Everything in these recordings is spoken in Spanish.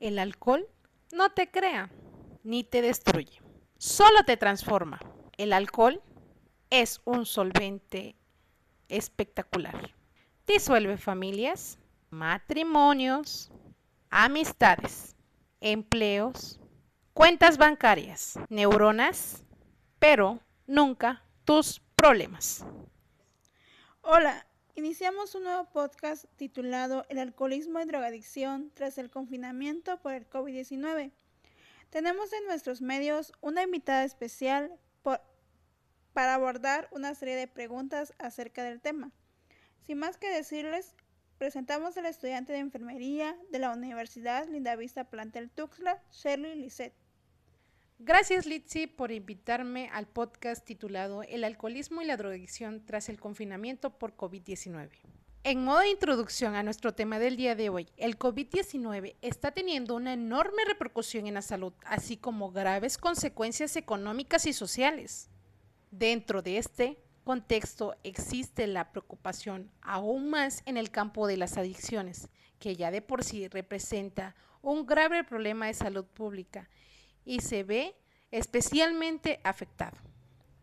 El alcohol no te crea ni te destruye, solo te transforma. El alcohol es un solvente espectacular. Disuelve familias, matrimonios, amistades, empleos, cuentas bancarias, neuronas, pero nunca tus problemas. Hola, iniciamos un nuevo podcast titulado El alcoholismo y drogadicción tras el confinamiento por el COVID-19. Tenemos en nuestros medios una invitada especial para abordar una serie de preguntas acerca del tema. Sin más que decirles, presentamos al estudiante de enfermería de la Universidad Lindavista Plantel Tuxtla, Shirley Lisset. Gracias, Litsi, por invitarme al podcast titulado El alcoholismo y la drogadicción tras el confinamiento por COVID-19. En modo de introducción a nuestro tema del día de hoy, el COVID-19 está teniendo una enorme repercusión en la salud, así como graves consecuencias económicas y sociales. Dentro de este contexto existe la preocupación aún más en el campo de las adicciones, que ya de por sí representa un grave problema de salud pública y se ve especialmente afectado.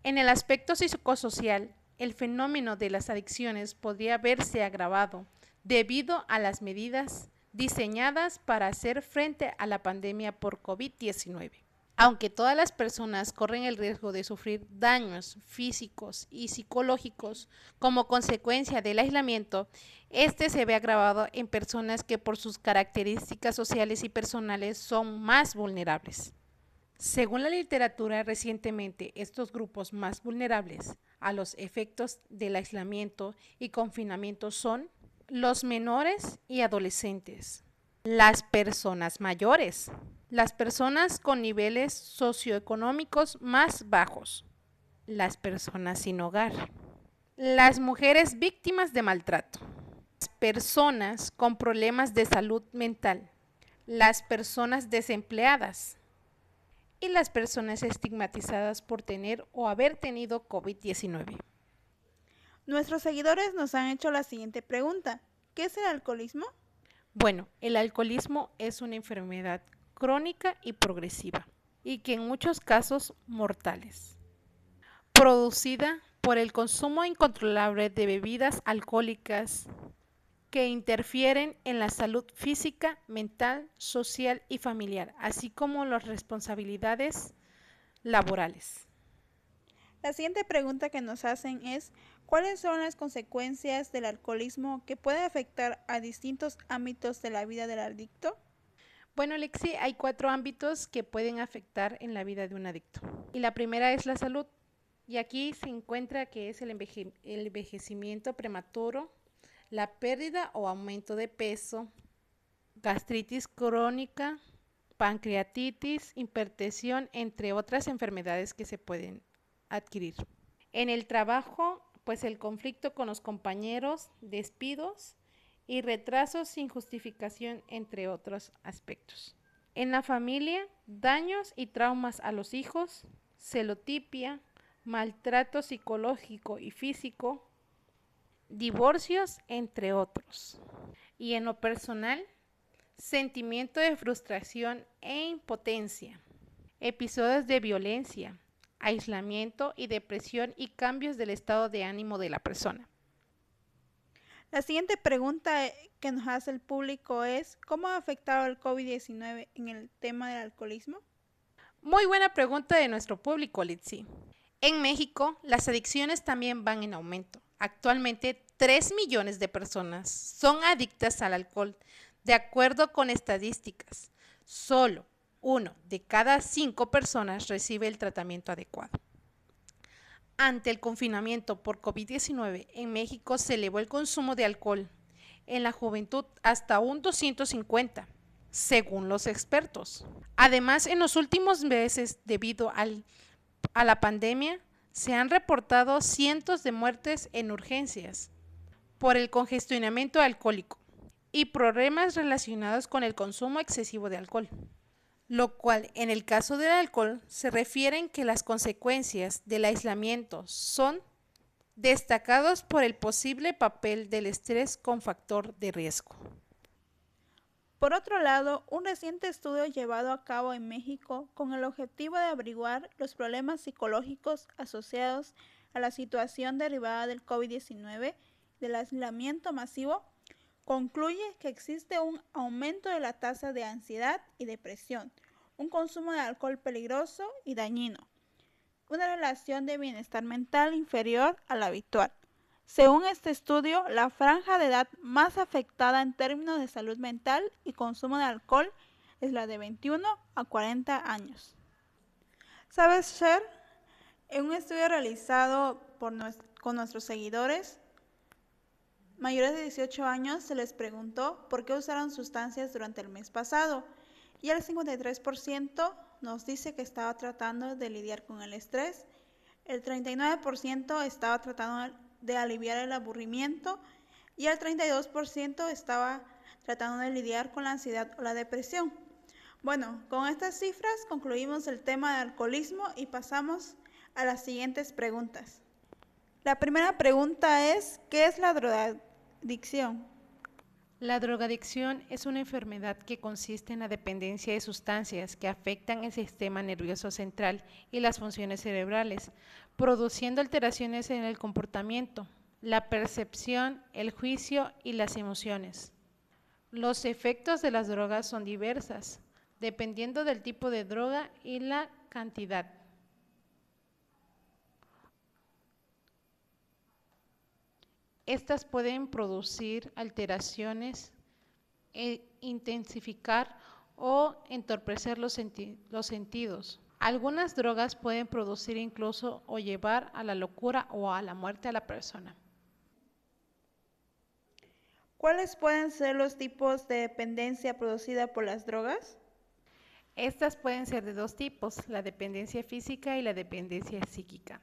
En el aspecto psicosocial, el fenómeno de las adicciones podría verse agravado debido a las medidas diseñadas para hacer frente a la pandemia por COVID-19. Aunque todas las personas corren el riesgo de sufrir daños físicos y psicológicos como consecuencia del aislamiento, este se ve agravado en personas que por sus características sociales y personales son más vulnerables. Según la literatura, recientemente estos grupos más vulnerables a los efectos del aislamiento y confinamiento son los menores y adolescentes, las personas mayores, las personas con niveles socioeconómicos más bajos, las personas sin hogar, las mujeres víctimas de maltrato, las personas con problemas de salud mental, las personas desempleadas, y las personas estigmatizadas por tener o haber tenido COVID-19. Nuestros seguidores nos han hecho la siguiente pregunta. ¿Qué es el alcoholismo? Bueno, el alcoholismo es una enfermedad crónica y progresiva y que en muchos casos mortales, producida por el consumo incontrolable de bebidas alcohólicas que interfieren en la salud física, mental, social y familiar, así como las responsabilidades laborales. La siguiente pregunta que nos hacen es, ¿cuáles son las consecuencias del alcoholismo que puede afectar a distintos ámbitos de la vida del adicto? Bueno, Lexi, hay cuatro ámbitos que pueden afectar en la vida de un adicto. Y la primera es la salud. Y aquí se encuentra que es el, envejecimiento prematuro, la pérdida o aumento de peso, gastritis crónica, pancreatitis, hipertensión, entre otras enfermedades que se pueden adquirir. En el trabajo, pues el conflicto con los compañeros, despidos y retrasos sin justificación, entre otros aspectos. En la familia, daños y traumas a los hijos, celotipia, maltrato psicológico y físico, divorcios, entre otros. Y en lo personal, sentimiento de frustración e impotencia, episodios de violencia, aislamiento y depresión y cambios del estado de ánimo de la persona. La siguiente pregunta que nos hace el público es, ¿cómo ha afectado el COVID-19 en el tema del alcoholismo? Muy buena pregunta de nuestro público, Litsi. En México, las adicciones también van en aumento. Actualmente, 3 millones de personas son adictas al alcohol, de acuerdo con estadísticas. Solo uno de cada cinco personas recibe el tratamiento adecuado. Ante el confinamiento por COVID-19, en México se elevó el consumo de alcohol en la juventud hasta un 250, según los expertos. Además, en los últimos meses, debido a la pandemia, se han reportado cientos de muertes en urgencias por el congestionamiento alcohólico y problemas relacionados con el consumo excesivo de alcohol, lo cual en el caso del alcohol se refieren que las consecuencias del aislamiento son destacados por el posible papel del estrés con factor de riesgo. Por otro lado, un reciente estudio llevado a cabo en México con el objetivo de averiguar los problemas psicológicos asociados a la situación derivada del COVID-19, del aislamiento masivo, concluye que existe un aumento de la tasa de ansiedad y depresión, un consumo de alcohol peligroso y dañino, una relación de bienestar mental inferior a la habitual. Según este estudio, la franja de edad más afectada en términos de salud mental y consumo de alcohol es la de 21 a 40 años. ¿Sabes, Cher? En un estudio realizado con nuestros seguidores, mayores de 18 años se les preguntó por qué usaron sustancias durante el mes pasado y el 53% nos dice que estaba tratando de lidiar con el estrés, el 39% estaba tratando de aliviar el aburrimiento y el 32% estaba tratando de lidiar con la ansiedad o la depresión. Bueno, con estas cifras concluimos el tema de alcoholismo y pasamos a las siguientes preguntas. La primera pregunta es, ¿qué es la drogadicción? La drogadicción es una enfermedad que consiste en la dependencia de sustancias que afectan el sistema nervioso central y las funciones cerebrales, produciendo alteraciones en el comportamiento, la percepción, el juicio y las emociones. Los efectos de las drogas son diversas, dependiendo del tipo de droga y la cantidad. Estas pueden producir alteraciones, e intensificar o entorpecer los, los sentidos. Algunas drogas pueden producir incluso o llevar a la locura o a la muerte a la persona. ¿Cuáles pueden ser los tipos de dependencia producida por las drogas? Estas pueden ser de dos tipos, la dependencia física y la dependencia psíquica.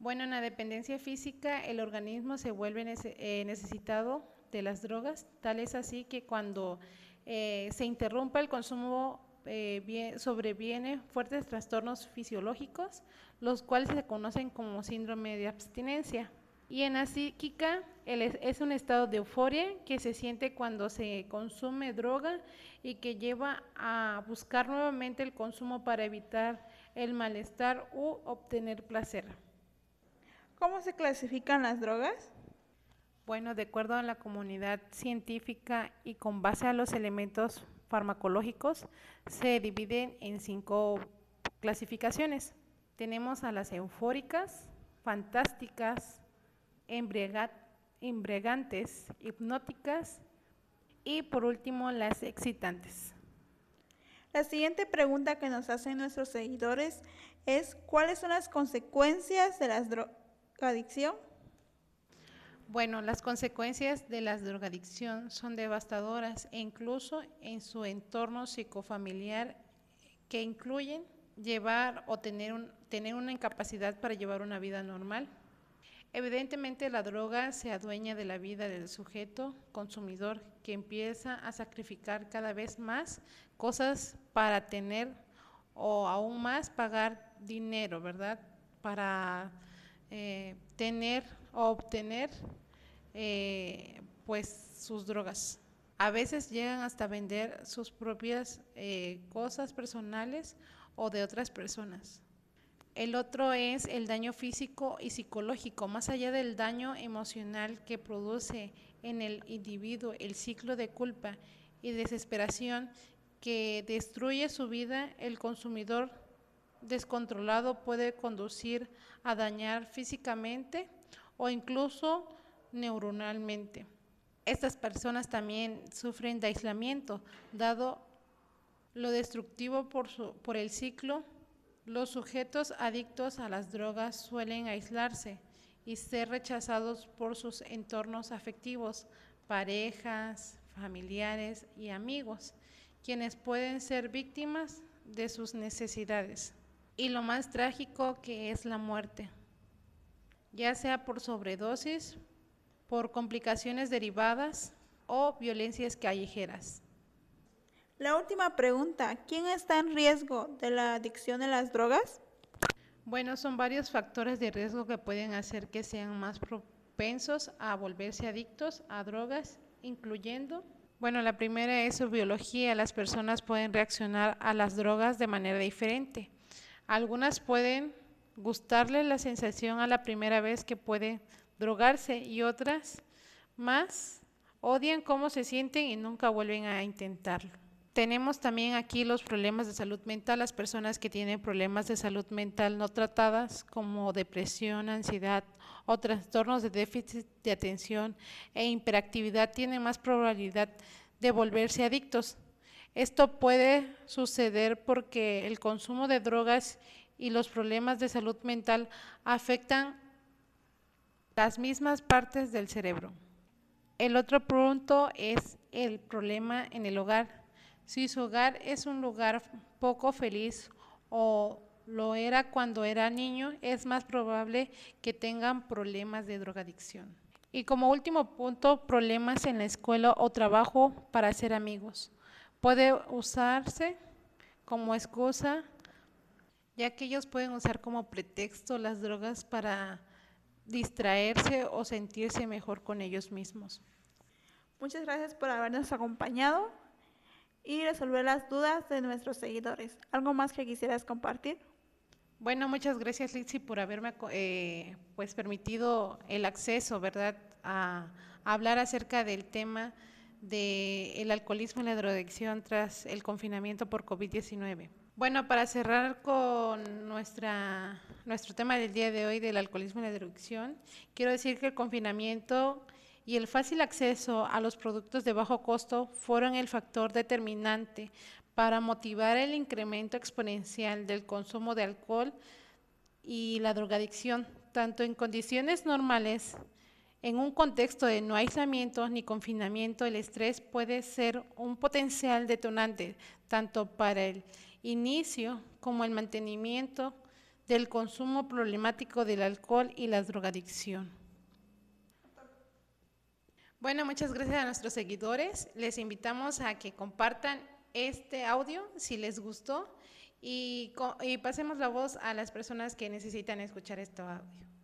Bueno, en la dependencia física el organismo se vuelve eh, necesitado de las drogas, tal es así que cuando eh, se interrumpe el consumo eh, sobreviene fuertes trastornos fisiológicos, los cuales se conocen como síndrome de abstinencia. Y en la psíquica es un estado de euforia que se siente cuando se consume droga y que lleva a buscar nuevamente el consumo para evitar el malestar u obtener placer. ¿Cómo se clasifican las drogas? Bueno, de acuerdo a la comunidad científica y con base a los elementos farmacológicos, se dividen en cinco clasificaciones. Tenemos a las eufóricas, fantásticas, embriagantes, hipnóticas y por último las excitantes. La siguiente pregunta que nos hacen nuestros seguidores es ¿cuáles son las consecuencias de las drogadicción? Bueno, las consecuencias de la drogadicción son devastadoras e incluso en su entorno psicofamiliar que incluyen llevar o tener, un, tener una incapacidad para llevar una vida normal. Evidentemente la droga se adueña de la vida del sujeto consumidor que empieza a sacrificar cada vez más cosas para tener o aún más pagar dinero, ¿verdad? Para eh, tener o obtener eh, pues sus drogas. A veces llegan hasta vender sus propias eh, cosas personales o de otras personas. El otro es el daño físico y psicológico, más allá del daño emocional que produce en el individuo el ciclo de culpa y desesperación que destruye su vida, el consumidor descontrolado puede conducir a dañar físicamente o incluso neuronalmente. Estas personas también sufren de aislamiento, dado lo destructivo por, por el ciclo. Los sujetos adictos a las drogas suelen aislarse y ser rechazados por sus entornos afectivos, parejas, familiares y amigos, quienes pueden ser víctimas de sus necesidades y lo más trágico que es la muerte, ya sea por sobredosis, por complicaciones derivadas o violencias callejeras. La última pregunta, ¿quién está en riesgo de la adicción a las drogas? Bueno, son varios factores de riesgo que pueden hacer que sean más propensos a volverse adictos a drogas, incluyendo Bueno, la primera es su biología. Las personas pueden reaccionar a las drogas de manera diferente. Algunas pueden gustarle la sensación a la primera vez que pueden drogarse y otras más odian cómo se sienten y nunca vuelven a intentarlo. Tenemos también aquí los problemas de salud mental, las personas que tienen problemas de salud mental no tratadas como depresión, ansiedad o trastornos de déficit de atención e hiperactividad tienen más probabilidad de volverse adictos. Esto puede suceder porque el consumo de drogas y los problemas de salud mental afectan las mismas partes del cerebro. El otro punto es el problema en el hogar. Si su hogar es un lugar poco feliz o lo era cuando era niño, es más probable que tengan problemas de drogadicción. Y como último punto, problemas en la escuela o trabajo para hacer amigos. Puede usarse como excusa, ya que ellos pueden usar como pretexto las drogas para distraerse o sentirse mejor con ellos mismos. Muchas gracias por habernos acompañado y resolver las dudas de nuestros seguidores. ¿Algo más que quisieras compartir? Bueno, muchas gracias Lizzy por haberme eh, pues permitido el acceso, ¿verdad?, a, hablar acerca del tema del alcoholismo y la drogadicción tras el confinamiento por COVID-19. Bueno, para cerrar con nuestra, nuestro tema del día de hoy del alcoholismo y la drogadicción, quiero decir que el confinamiento y el fácil acceso a los productos de bajo costo fueron el factor determinante para motivar el incremento exponencial del consumo de alcohol y la drogadicción, tanto en condiciones normales, en un contexto de no aislamiento ni confinamiento, el estrés puede ser un potencial detonante tanto para el inicio como el mantenimiento del consumo problemático del alcohol y la drogadicción. Bueno, muchas gracias a nuestros seguidores. Les invitamos a que compartan este audio si les gustó y, y pasemos la voz a las personas que necesitan escuchar este audio.